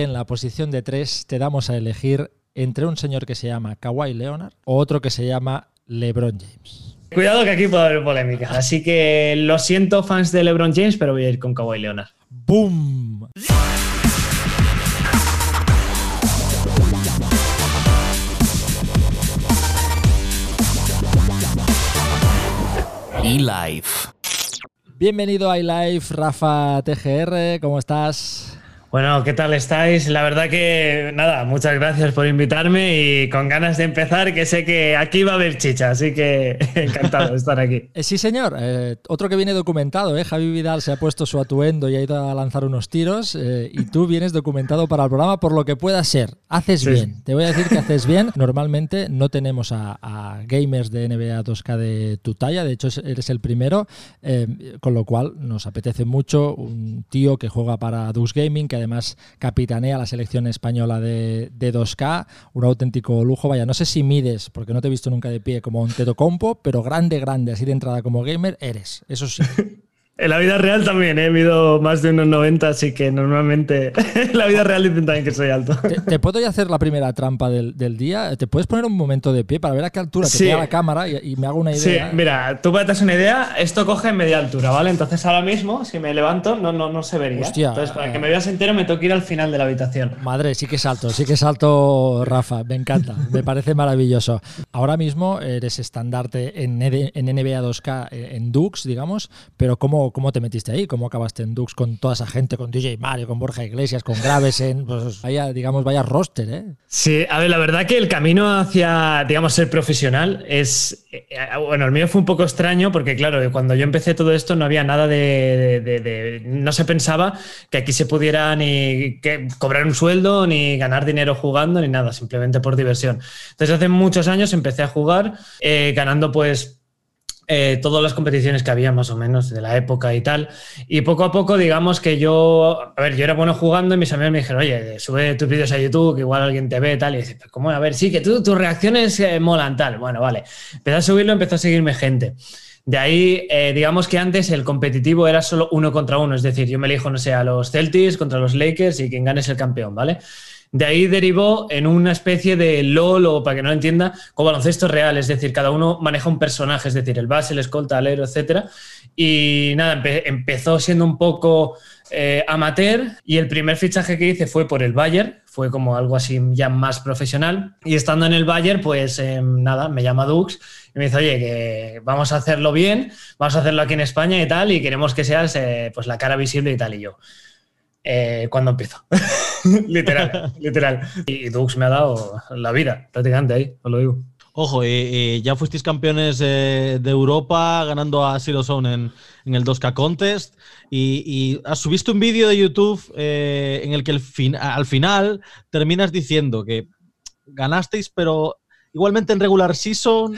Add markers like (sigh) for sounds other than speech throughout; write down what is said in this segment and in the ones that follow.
En la posición de tres te damos a elegir entre un señor que se llama Kawhi Leonard o otro que se llama LeBron James. Cuidado que aquí puede haber polémica. Así que lo siento, fans de LeBron James, pero voy a ir con Kawhi Leonard. ¡Boom! eLife. Bienvenido a iLife, Rafa TGR, ¿cómo estás? Bueno, ¿qué tal estáis? La verdad que nada, muchas gracias por invitarme y con ganas de empezar, que sé que aquí va a haber chicha, así que (laughs) encantado de estar aquí. Eh, sí, señor. Eh, otro que viene documentado, ¿eh? Javi Vidal se ha puesto su atuendo y ha ido a lanzar unos tiros eh, y tú vienes documentado para el programa por lo que pueda ser. Haces Sí. bien. Te voy a decir que haces bien. Normalmente no tenemos a, a gamers de NBA 2K de tu talla, de hecho es- eres el primero, eh, con lo cual nos apetece mucho un tío que juega para Dux Gaming, que además capitanea la selección española de, de 2K, un auténtico lujo. Vaya, no sé si mides, porque no te he visto nunca de pie como un Teto Compo, pero grande, grande, así de entrada como gamer, eres, eso sí. (laughs) En la vida real también he mido más de unos 90, así que normalmente en (laughs) la vida real dicen también que soy alto. ¿Te, te puedo ya hacer la primera trampa del, del día? ¿Te puedes poner un momento de pie para ver a qué altura te Sí. queda la cámara y, y me hago una Sí, idea? mira, tú para que te una idea, esto coge en media altura, ¿vale? Entonces ahora mismo, si me levanto, no, no, no se vería. Hostia. Entonces, para que me veas entero, me tengo que ir al final de la habitación. Madre, sí que es alto, sí que es alto, Rafa. Me encanta, me parece maravilloso. Ahora mismo eres estandarte en, en NBA 2K eh, en Dux, digamos, pero ¿cómo, ¿cómo te metiste ahí? ¿Cómo acabaste en Dux con toda esa gente, con DJ Mario, con Borja Iglesias, con Gravesen? Pues vaya, digamos, vaya roster, ¿eh? Sí, a ver, la verdad que el camino hacia, digamos, ser profesional es. eh, Bueno, el mío fue un poco extraño porque, claro, cuando yo empecé todo esto no había nada de- no se pensaba que aquí se pudiera ni que cobrar un sueldo, ni ganar dinero jugando, ni nada, simplemente por diversión. Entonces, hace muchos años empecé a jugar eh, ganando, pues. Eh, todas las competiciones que había más o menos de la época y tal. Y poco a poco, digamos que yo, a ver, yo era bueno jugando y mis amigos me dijeron, oye, sube tus vídeos a YouTube, que igual alguien te ve tal. Y dice, pero ¿cómo? A ver, sí, que tú, tus reacciones eh, molan tal. Bueno, vale. Empecé a subirlo, empezó a seguirme gente. De ahí, eh, digamos que antes el competitivo era solo uno contra uno, es decir, yo me elijo, no sé, a los Celtics contra los Lakers y quien gane es el campeón, ¿vale? De ahí derivó en una especie de LOL, o para que no lo entienda, con baloncesto real, es decir, cada uno maneja un personaje, es decir, el base, el escolta, el héroe, etc. Y nada, empe- empezó siendo un poco eh, amateur y el primer fichaje que hice fue por el Bayern, fue como algo así ya más profesional. Y estando en el Bayern, pues eh, nada, me llama Dux y me dice, oye, que vamos a hacerlo bien, vamos a hacerlo aquí en España y tal, y queremos que seas eh, pues la cara visible y tal. Y yo, eh, ¿cuándo empiezo? (laughs) literal, (laughs) literal. Y Dux me ha dado la vida, prácticamente ahí, os lo digo. Ojo, y, y ya fuisteis campeones eh, de Europa ganando a Zero Zone en, en el 2K Contest. Y, y has- subiste un vídeo de YouTube eh, en el que el fin- al final terminas diciendo que ganasteis, pero igualmente en regular season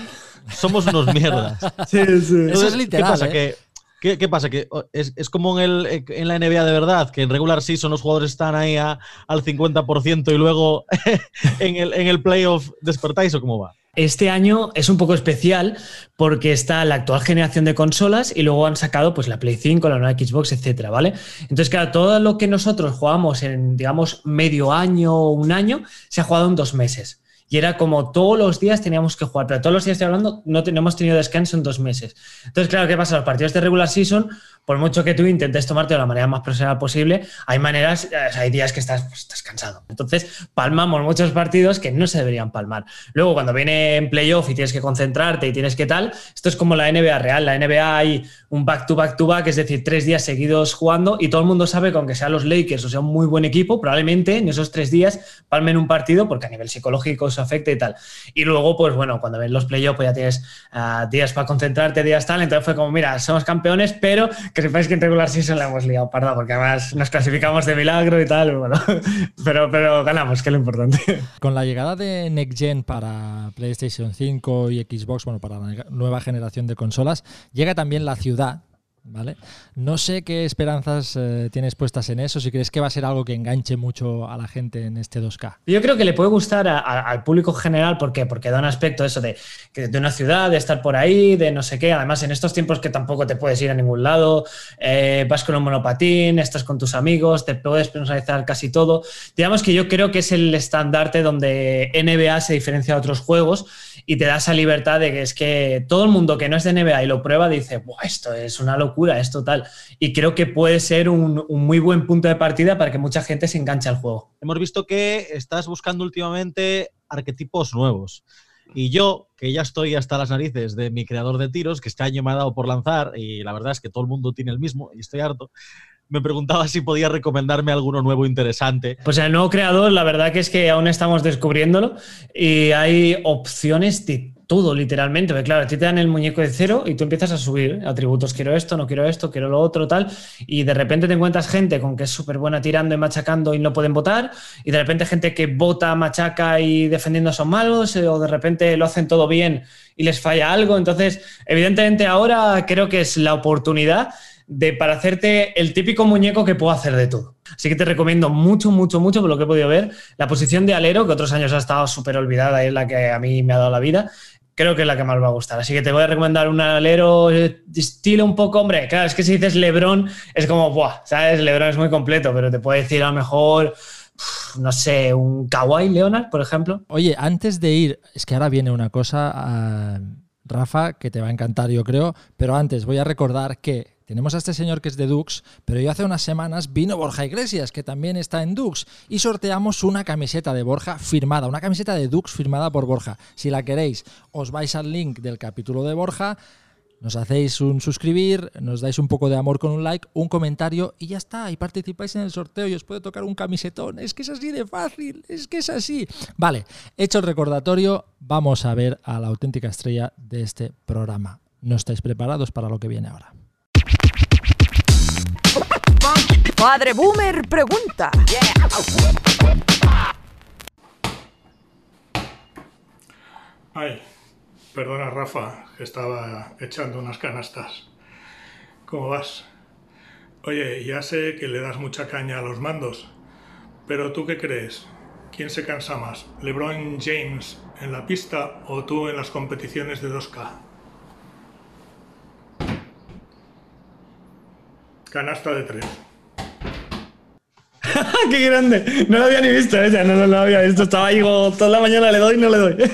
somos unos mierdas. (laughs) Sí, sí. Eso es ¿Qué literal, pasa? ¿eh? Que, ¿qué, pasa? Que es, es como en, el, en la NBA de verdad, que en regular season los jugadores están ahí a- al 50% y luego (laughs) en el, en el playoff despertáis o cómo va. Este año es un poco especial porque está la actual generación de consolas y luego han sacado pues la Play 5, la nueva Xbox, etcétera, ¿vale? Entonces, claro, todo lo que nosotros jugamos en, digamos, medio año o un año, se ha jugado en dos meses. Y era como todos los días teníamos que jugar, pero todos los días estoy hablando, no tenemos tenido descanso en dos meses. Entonces, claro, ¿qué pasa? Los partidos de regular season, por mucho que tú intentes tomarte de la manera más profesional posible, hay maneras, eh, hay días que estás, pues, estás cansado. Entonces, palmamos muchos partidos que no se deberían palmar. Luego, cuando viene en playoff y tienes que concentrarte y tienes que tal, esto es como la NBA real. La NBA hay un back to back to back, es decir, tres días seguidos jugando y todo el mundo sabe que aunque sean los Lakers o sea un muy buen equipo, probablemente en esos tres días palmen un partido porque a nivel psicológico afecta y tal. Y luego, pues bueno, cuando ven los playoffs, pues ya tienes ah, días para concentrarte, días tal. Entonces fue como, mira, somos campeones, pero que sepáis que en regular season la hemos liado, parda, porque además nos clasificamos de milagro y tal. Bueno, (laughs) pero, pero ganamos, que es lo importante. (laughs) Con la llegada de Next Gen para PlayStation 5 y Xbox, bueno, para la nueva generación de consolas, llega también la ciudad No sé qué esperanzas eh, tienes puestas en eso, si crees que va a ser algo que enganche mucho a la gente en este 2K. Yo creo que le puede gustar al público general, ¿por qué? Porque da un aspecto eso de, de una ciudad, de estar por ahí, de no sé qué, además en estos tiempos que tampoco te puedes ir a ningún lado, eh, vas con un monopatín, estás con tus amigos, te puedes personalizar casi todo. Digamos que yo creo que es el estandarte donde NBA se diferencia de otros juegos y te da esa libertad de que es que todo el mundo que no es de NBA y lo prueba dice, esto es una locura, es total. Y creo que puede ser un, muy buen punto de partida para que mucha gente se enganche al juego. Hemos visto que estás buscando últimamente arquetipos nuevos. Y yo, que ya estoy hasta las narices de mi creador de tiros, que este año me ha dado por lanzar, y la verdad es que todo el mundo tiene el mismo, y estoy harto, me preguntaba si podía recomendarme alguno nuevo interesante. Pues el nuevo creador, la verdad que es que aún estamos descubriéndolo y hay opciones de todo, literalmente. Porque claro, a ti te dan el muñeco de cero y tú empiezas a subir atributos. Quiero esto, no quiero esto, quiero lo otro, tal. Y de repente te encuentras gente con que es súper buena tirando y machacando y no pueden votar. Y de repente gente que vota, machaca y defendiendo son malos. O de repente lo hacen todo bien y les falla algo. Entonces, evidentemente ahora creo que es la oportunidad de para hacerte el típico muñeco que puedo hacer de todo. Así que te recomiendo mucho, mucho, mucho, por lo que he podido ver, la posición de alero, que otros años ha estado súper olvidada es la que a mí me ha dado la vida. Creo que es la que más va a gustar. Así que te voy a recomendar un alero de estilo un poco, hombre, claro, es que si dices Lebron, es como, buah, ¿sabes? Lebron es muy completo, pero te puede decir a lo mejor no sé, un Kawaii Leonard, por ejemplo. Oye, antes de ir, es que ahora viene una cosa, ah, Rafa, que te va a encantar, yo creo, pero antes voy a recordar que tenemos a este señor que es de Dux, pero yo hace unas semanas vino Borja Iglesias, que también está en Dux, y sorteamos una camiseta de Borja firmada, una camiseta de Dux firmada por Borja. Si la queréis, os vais al link del capítulo de Borja, nos hacéis un suscribir, nos dais un poco de amor con un like, un comentario y ya está. Y participáis en el sorteo y os puede tocar un camisetón. Es que es así de fácil, es que es así. Vale, hecho el recordatorio, vamos a ver a la auténtica estrella de este programa. ¿No estáis preparados para lo que viene ahora? Padre Boomer pregunta. Ay, perdona Rafa, estaba echando unas canastas. ¿Cómo vas? Oye, ya sé que le das mucha caña a los mandos, pero ¿tú qué crees? ¿Quién se cansa más? ¿LeBron James en la pista o tú en las competiciones de 2K? Canasta de tres. (laughs) ¡Qué grande! No lo había ni visto ella, no, lo había visto. Estaba ahí toda la mañana le doy y no le doy. (laughs)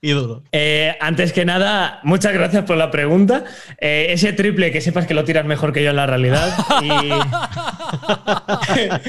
Ídolo. Eh, antes que nada, muchas gracias por la pregunta. Eh, ese triple, que sepas que lo tiras mejor que yo en la realidad. Y...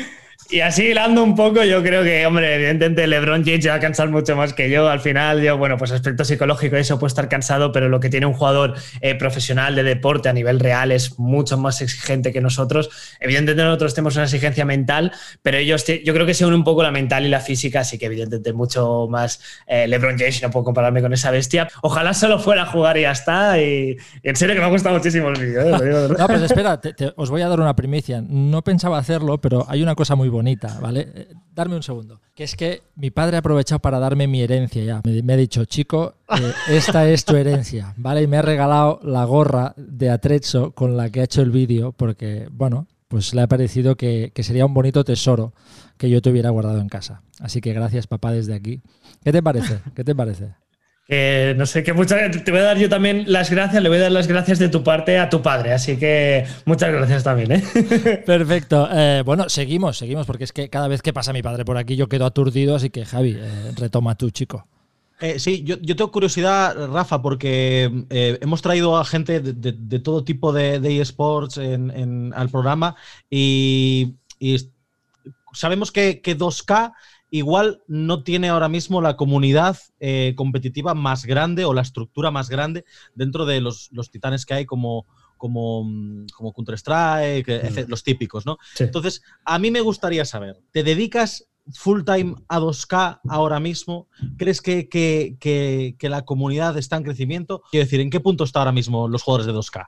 (laughs) Y así hilando un poco, yo creo que, hombre, evidentemente LeBron James va a cansar mucho más que yo. Al final, yo, bueno, pues aspecto psicológico, eso puede estar cansado, pero lo que tiene un jugador eh, profesional de deporte a nivel real es mucho más exigente que nosotros. Evidentemente, nosotros tenemos una exigencia mental, pero ellos, yo creo que se une un poco la mental y la física, así que evidentemente mucho más eh, LeBron James, no puedo compararme con esa bestia. Ojalá solo fuera a jugar y ya está. Y, en serio que me ha gustado muchísimo el vídeo. ¿eh? no, pues espera, os voy a dar una primicia. No pensaba hacerlo, pero hay una cosa muy buena bonita, ¿vale? Eh, darme un segundo. Que es que mi padre ha aprovechado para darme mi herencia ya. Me, ha dicho, chico, eh, esta es tu herencia, ¿vale? Y me ha regalado la gorra de Atrezzo con la que ha hecho el vídeo, porque, bueno, pues le ha parecido que, que sería un bonito tesoro que yo te hubiera guardado en casa. Así que gracias, papá, desde aquí. ¿Qué te parece? ¿Qué te parece? No sé, que muchas te voy a dar yo también las gracias, le voy a dar las gracias de tu parte a tu padre, así que muchas gracias también. ¿eh? (laughs) Perfecto. Eh, bueno, seguimos, seguimos, porque es que cada vez que pasa mi padre por aquí yo quedo aturdido, así que Javi, eh, retoma tú, chico. sí, yo, tengo curiosidad, Rafa, porque hemos traído a gente de, todo tipo de, eSports al programa y, sabemos que, que 2K igual no tiene ahora mismo la comunidad eh, competitiva más grande o la estructura más grande dentro de los, titanes que hay como, como, mm, como Counter-Strike, mm. los típicos, ¿no? Entonces, a mí me gustaría saber, ¿te dedicas full time a 2K ahora mismo? ¿Crees que, que, la comunidad está en crecimiento? Quiero decir, ¿en qué punto está ahora mismo los jugadores de 2K?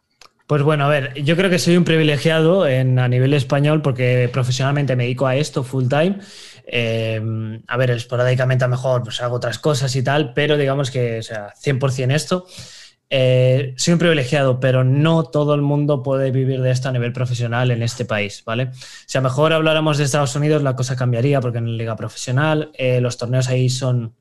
Pues bueno, a ver, yo creo que soy un privilegiado en, a nivel español porque profesionalmente me dedico a esto full time. Em, a ver, esporádicamente a lo mejor pues hago otras cosas y tal, pero digamos que, o sea, 100% esto. eh, soy un privilegiado, pero no todo el mundo puede vivir de esto a nivel profesional en este país, ¿vale? Si a lo mejor habláramos de Estados Unidos, la cosa cambiaría porque en la liga profesional eh, los torneos ahí son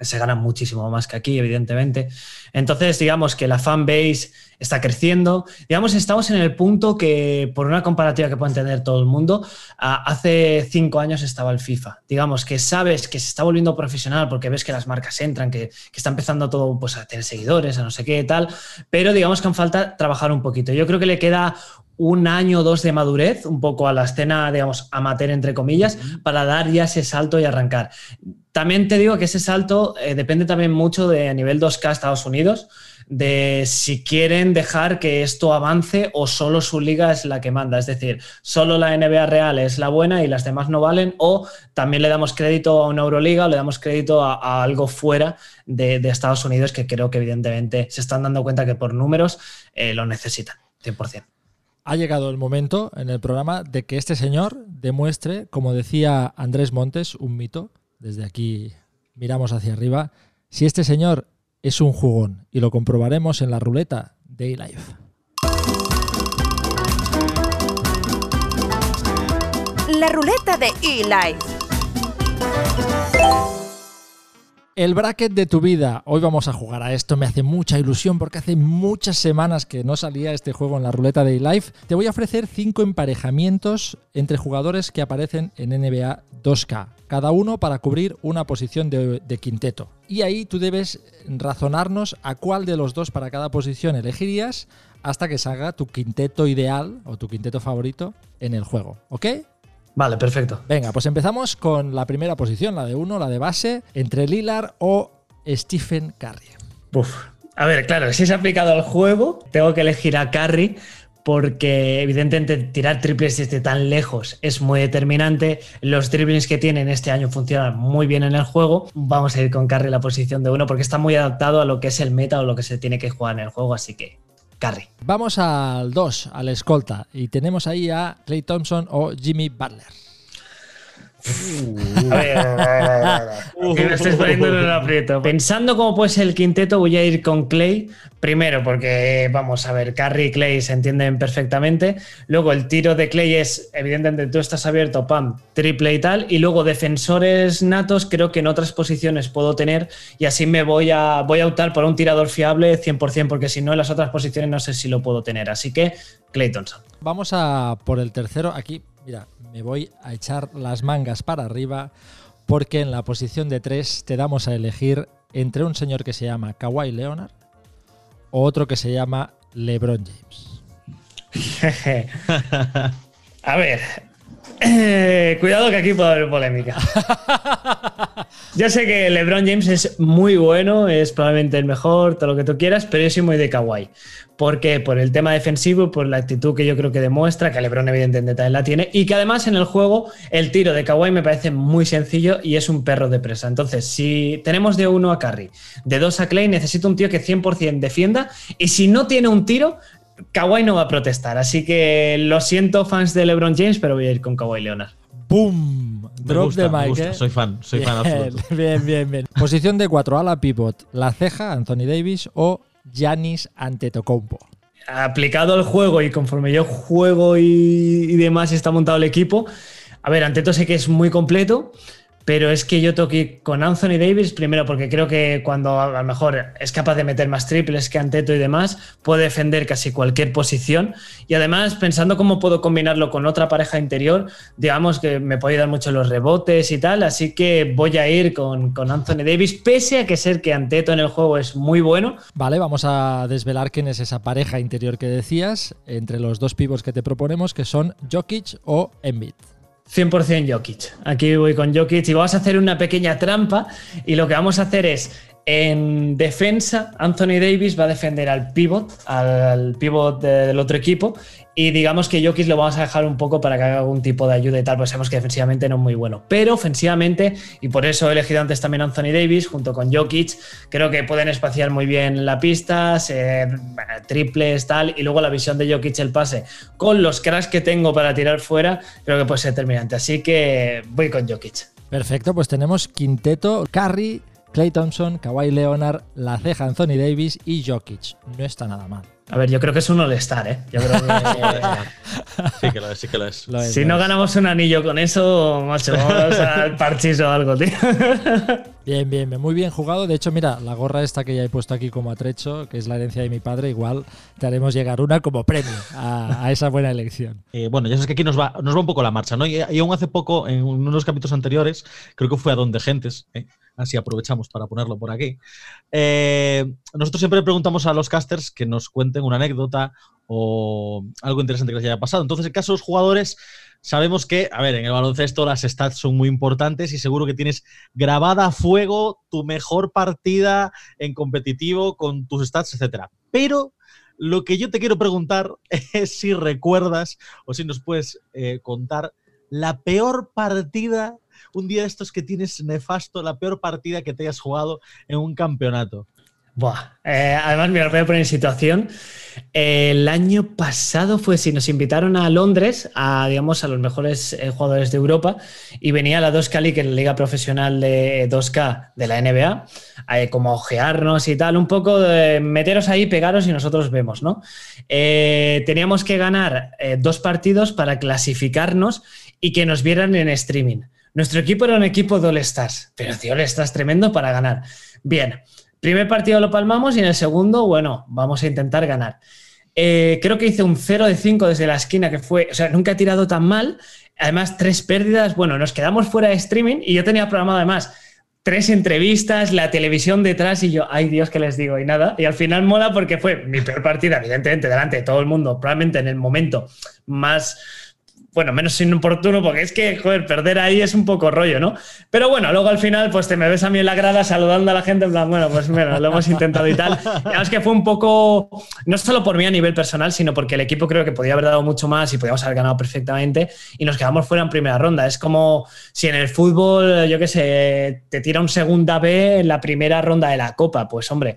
se ganan muchísimo más que aquí, evidentemente. Entonces, digamos que la fanbase está creciendo. Digamos, estamos en el punto que, por una comparativa que puede entender todo el mundo, hace cinco años estaba el FIFA. Digamos que sabes que se está volviendo profesional porque ves que las marcas entran, que, está empezando todo pues, a tener seguidores, a no sé qué tal, pero digamos que falta trabajar un poquito. Yo creo que le queda un año o dos de madurez, un poco a la escena, digamos, amateur, entre comillas, para dar ya ese salto y arrancar. También te digo que ese salto eh, depende también mucho de a nivel 2K Estados Unidos, de si quieren dejar que esto avance o solo su liga es la que manda. Es decir, solo la NBA real es la buena y las demás no valen, o también le damos crédito a una Euroliga o le damos crédito a, algo fuera de, Estados Unidos que creo que evidentemente se están dando cuenta que por números eh, lo necesitan, 100% ha llegado el momento en el programa de que este señor demuestre, como decía Andrés Montes, un mito, desde aquí miramos hacia arriba, si este señor es un jugón y lo comprobaremos en la ruleta de eLife. La ruleta de eLife. El bracket de tu vida. Hoy vamos a jugar a esto. Me hace mucha ilusión porque hace muchas semanas que no salía este juego en la ruleta de eLife. Te voy a ofrecer cinco emparejamientos entre jugadores que aparecen en NBA 2K cada uno para cubrir una posición de, quinteto. Y ahí tú debes razonarnos a cuál de los dos para cada posición elegirías hasta que salga tu quinteto ideal o tu quinteto favorito en el juego. ¿Ok? Vale, perfecto. Venga, pues empezamos con la primera posición, la de uno, la de base, entre Lillard o Stephen Curry. Uf. A ver, claro, si se ha aplicado al juego, tengo que elegir a Curry porque evidentemente tirar triples desde tan lejos es muy determinante. Los dribblings que tienen este año funcionan muy bien en el juego. Vamos a ir con Carry la posición de uno porque está muy adaptado a lo que es el meta o lo que se tiene que jugar en el juego, así que Carry. Vamos al 2, al escolta, y tenemos ahí a Clay Thompson o Jimmy Butler. Ver, (laughs) me estoy poniendo en el aprieto. Pensando cómo puede ser el quinteto, voy a ir con Clay. Primero, porque vamos a ver, Carry y Clay se entienden perfectamente. Luego, el tiro de Clay es, evidentemente, tú estás abierto, pam, triple y tal. Y luego, defensores natos, creo que en otras posiciones puedo tener. Y así me voy a, voy a optar por un tirador fiable 100%, porque si no, en las otras posiciones no sé si lo puedo tener. Así que, Clay Thompson. Vamos a por el tercero. Aquí, mira, me voy a echar las mangas para arriba porque en la posición de tres te damos a elegir entre un señor que se llama Kawhi Leonard o otro que se llama LeBron James. (laughs) a ver, eh, (clears throat) cuidado que aquí puede haber polémica. (laughs) Yo sé que LeBron James es muy bueno, es probablemente el mejor, todo lo que tú quieras, pero yo soy muy de Kawhi. Porque por el tema defensivo, por la actitud que yo creo que demuestra, que LeBron evidentemente también la tiene, y que además en el juego el tiro de Kawhi me parece muy sencillo y es un perro de presa. Entonces, si tenemos de uno a Curry, de dos a Clay, necesito un tío que 100% defienda, y si no tiene un tiro, Kawhi no va a protestar, así que lo siento fans de LeBron James, pero voy a ir con Kawhi Leonard. ¡Boom! Drop de Mike. ¿eh? Soy fan, soy fan (laughs) absoluto. Bien, bien, bien. (laughs) Posición de 4 a la pivot, La Ceja, Anthony Davis o Giannis Antetokounmpo. Aplicado al juego y conforme yo juego y, y demás está montado el equipo, a ver, Anteto sé que es muy completo, pero es que yo toqué con Anthony Davis, primero porque creo que cuando a lo mejor es capaz de meter más triples que Anteto y demás, puede defender casi cualquier posición. Y además, pensando cómo puedo combinarlo con otra pareja interior, digamos que me puede dar mucho los rebotes y tal. Así que voy a ir con, con Anthony Davis, pese a que ser que Anteto en el juego es muy bueno. Vale, vamos a desvelar quién es esa pareja interior que decías entre los dos pivos que te proponemos, que son Jokic o Embiid. 100% Jokic. Aquí voy con Jokic y vamos a hacer una pequeña trampa y lo que vamos a hacer es en defensa, Anthony Davis va a defender al pivot, al pivot del otro equipo, y digamos que Jokic lo vamos a dejar un poco para que haga algún tipo de ayuda y tal, pues sabemos que defensivamente no es muy bueno. Pero ofensivamente, y por eso he elegido antes también Anthony Davis junto con Jokic, creo que pueden espaciar muy bien la pista, ser triples, tal, y luego la visión de Jokic el pase con los cracks que tengo para tirar fuera, creo que puede ser determinante. Así que voy con Jokic. Perfecto, pues tenemos quinteto, Curry, Clay Thompson, Kawhi Leonard, la ceja Anthony Davis y Jokic. No está nada mal. A ver, yo creo que es un all-star, ¿eh? Yo creo que... (laughs) sí que lo es, sí que lo es. Lo es, si lo no es. ganamos un anillo con eso, macho, vamos al parchís o algo, tío. (laughs) Bien, bien, bien, muy bien jugado. De hecho, mira, la gorra esta que ya he puesto aquí como atrecho, que es la herencia de mi padre, igual te haremos llegar una como premio a, a esa buena elección. Eh, bueno, ya sabes que aquí nos va, nos va un poco la marcha, ¿no? Y, y aún hace poco, en uno de los capítulos anteriores, creo que fue a Donde Gentes, ¿eh? Así aprovechamos para ponerlo por aquí. Eh, nosotros siempre preguntamos a los casters que nos cuenten una anécdota o algo interesante que les haya pasado. Entonces, en el caso de los jugadores, sabemos que, a ver, en el baloncesto las stats son muy importantes y seguro que tienes grabada a fuego tu mejor partida en competitivo con tus stats, etcétera. Pero lo que yo te quiero preguntar (laughs) es si recuerdas o si nos puedes eh, contar la peor partida, un día de estos que tienes nefasto, la peor partida que te hayas jugado en un campeonato. Buah. Eh, además, os voy a poner en situación. El año pasado fue si nos invitaron a Londres, a, digamos, a los mejores eh, jugadores de Europa, y venía la 2K League, que la liga profesional de 2K de la NBA, eh, como ojearnos y tal, un poco meteros ahí, pegaros y nosotros vemos, ¿no? Teníamos que ganar dos partidos para clasificarnos y que nos vieran en streaming. Nuestro equipo era un equipo de All Stars, pero tío, All Stars tremendo para ganar. Bien, primer partido lo palmamos y en el segundo, bueno, vamos a intentar ganar. Eh, creo que hice un 0 de 5 desde la esquina, que fue, o sea, nunca he tirado tan mal. Además, tres pérdidas. Bueno, nos quedamos fuera de streaming y yo tenía programado además tres entrevistas, la televisión detrás y yo, ay Dios, que les digo? Y nada. Y al final mola porque fue mi peor partida, evidentemente, delante de todo el mundo, probablemente en el momento más bueno, menos inoportuno, porque es que, joder, perder ahí es un poco rollo, ¿no? Pero bueno, luego al final, pues te me ves a mí en la grada saludando a la gente, en plan, bueno, pues mira, lo hemos intentado y tal. Es que fue un poco, no solo por mí a nivel personal, sino porque el equipo creo que podía haber dado mucho más y podíamos haber ganado perfectamente y nos quedamos fuera en primera ronda. Es como si en el fútbol, yo qué sé, te tira un segunda B en la primera ronda de la Copa, pues hombre,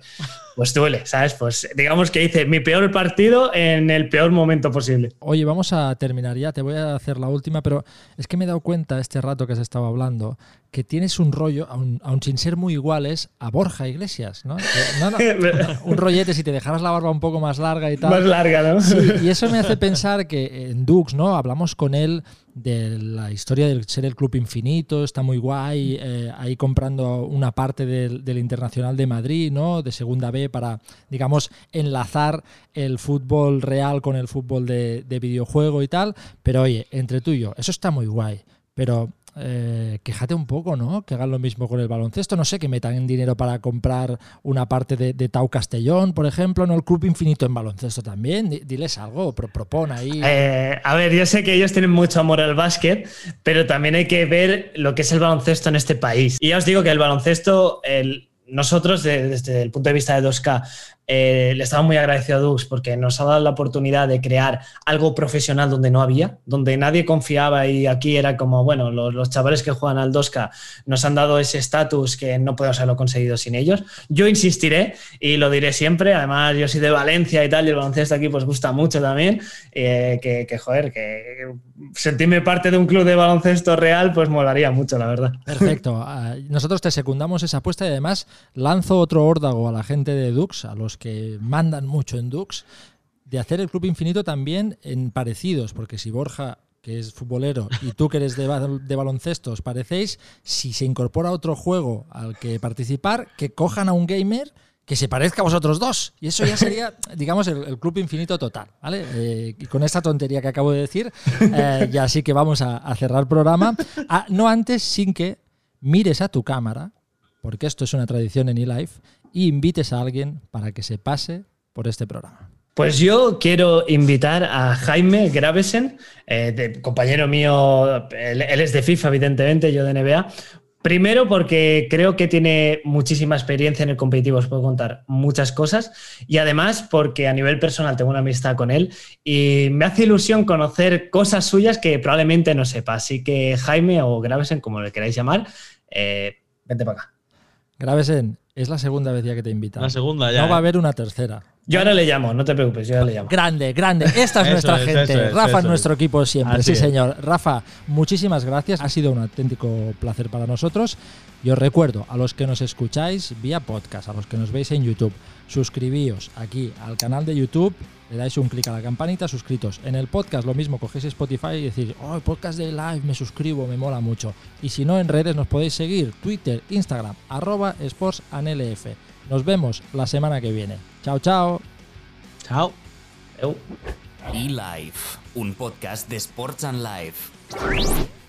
pues duele, ¿sabes? Pues digamos que hice mi peor partido en el peor momento posible. Oye, vamos a terminar ya, te voy a hacer la última, pero es que me he dado cuenta este rato que se estaba hablando que tienes un rollo, aun, aun sin ser muy iguales, a Borja Iglesias, ¿no? Que- no, no, (laughs) un rollete si te dejaras la barba un poco más larga y tal. Más larga, ¿no? Sí, y (laughs) eso me hace pensar que en Dux, ¿no? Hablamos con él de la historia del ser el club infinito, está muy guay, eh, ahí comprando una parte del, Internacional de Madrid, ¿no? De segunda B para, digamos, enlazar el fútbol real con el fútbol de, de videojuego y tal. Pero oye, entre tú y yo, eso está muy guay. Pero eh, quéjate un poco, ¿no? Que hagan lo mismo con el baloncesto. No sé, que metan dinero para comprar una parte de, Tau Castellón, por ejemplo, ¿no? El Club Infinito en baloncesto también. Di- Diles algo, pro, propon ahí. Eh, a ver, yo sé que ellos tienen mucho amor al básquet, pero también hay que ver lo que es el baloncesto en este país. Y ya os digo que el baloncesto, nosotros de- desde el punto de vista de 2K, eh, le estamos muy agradecidos a Dux porque nos ha dado la oportunidad de crear algo profesional donde no había, donde nadie confiaba y aquí era como, bueno, los, los chavales que juegan al 2K nos han dado ese estatus que no podemos haberlo conseguido sin ellos. Yo insistiré y lo diré siempre, además yo soy de Valencia y tal, y el baloncesto aquí pues gusta mucho también, eh, que, que, joder, que sentirme parte de un club de baloncesto real pues molaría mucho, la verdad. Perfecto. Ah, Nosotros te secundamos esa apuesta y además lanzo otro órdago a la gente de Dux, a los que mandan mucho en Dux, de hacer el Club Infinito también en parecidos, porque si Borja que es futbolero, y tú que eres de, bal- de baloncesto, os parecéis, si se incorpora otro juego al que participar, que cojan a un gamer que se parezca a vosotros dos. Y eso ya sería, (laughs) digamos, el, el club infinito total, ¿vale? Eh, y con esta tontería que acabo de decir, eh, ya sí que vamos a, a cerrar programa. Ah, no antes, sin que mires a tu cámara, porque esto es una tradición en eLife, y invites a alguien para que se pase por este programa. Pues yo quiero invitar a Jaime Gravesen, eh, compañero mío, él, él es de FIFA, evidentemente, yo de NBA. Primero porque creo que tiene muchísima experiencia en el competitivo, os puedo contar muchas cosas. Y además porque a nivel personal tengo una amistad con él y me hace ilusión conocer cosas suyas que probablemente no sepa. Así que Jaime o Gravesen, como le queráis llamar, eh, vente para acá. Gravesen, es la segunda vez ya que te invitan. La segunda ya. No va a ¿eh? haber una tercera. Yo ahora le llamo, no te preocupes, yo ahora le llamo. Grande, grande. Esta es nuestra es, gente. eso es, Rafa es nuestro es. equipo siempre. Así sí, es. señor. Rafa, muchísimas gracias. Ha sido un auténtico placer para nosotros. Y os recuerdo, a los que nos escucháis vía podcast, a los que nos veis en YouTube, suscribíos aquí al canal de YouTube, le dais un clic a la campanita, suscritos. En el podcast lo mismo, cogéis Spotify y decís, oh, el podcast de live, me suscribo, me mola mucho. Y si no, en redes nos podéis seguir, Twitter, Instagram, arroba sportsanlf. Nos vemos la semana que viene. Chao, chao. Chao. ELife, un podcast de Sports and Life.